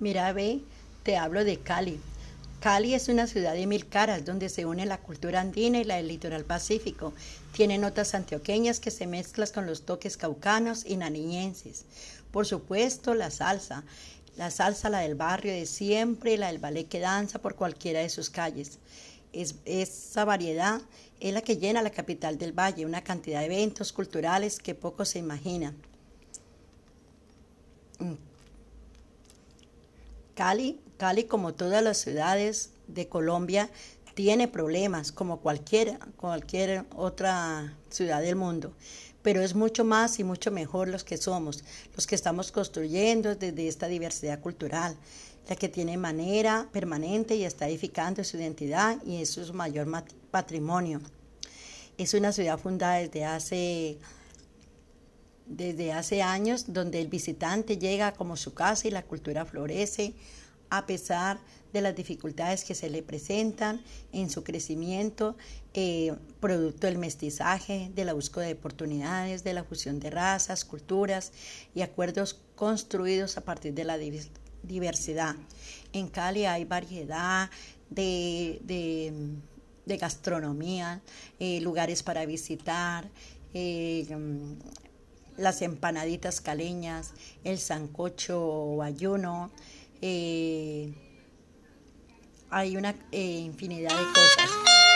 Mira, ve, te hablo de Cali. Cali es una ciudad de mil caras donde se une la cultura andina y la del litoral pacífico. Tiene notas antioqueñas que se mezclan con los toques caucanos y nariñenses. Por supuesto, la salsa. La salsa, la del barrio de siempre, la del ballet que danza por cualquiera de sus calles. Es, esa variedad es la que llena la capital del valle, una cantidad de eventos culturales que poco se imaginan. Cali, Cali como todas las ciudades de Colombia, tiene problemas como cualquier, cualquier otra ciudad del mundo, pero es mucho más y mucho mejor los que somos, los que estamos construyendo desde esta diversidad cultural, la que tiene manera permanente y está edificando su identidad y es su mayor patrimonio. Es una ciudad fundada desde hace desde hace años donde el visitante llega como su casa y la cultura florece a pesar de las dificultades que se le presentan en su crecimiento, eh, producto del mestizaje, de la búsqueda de oportunidades, de la fusión de razas, culturas y acuerdos construidos a partir de la diversidad. En Cali hay variedad de, gastronomía, eh, lugares para visitar, eh, las empanaditas caleñas, el sancocho ayuno, eh, hay una eh, infinidad de cosas.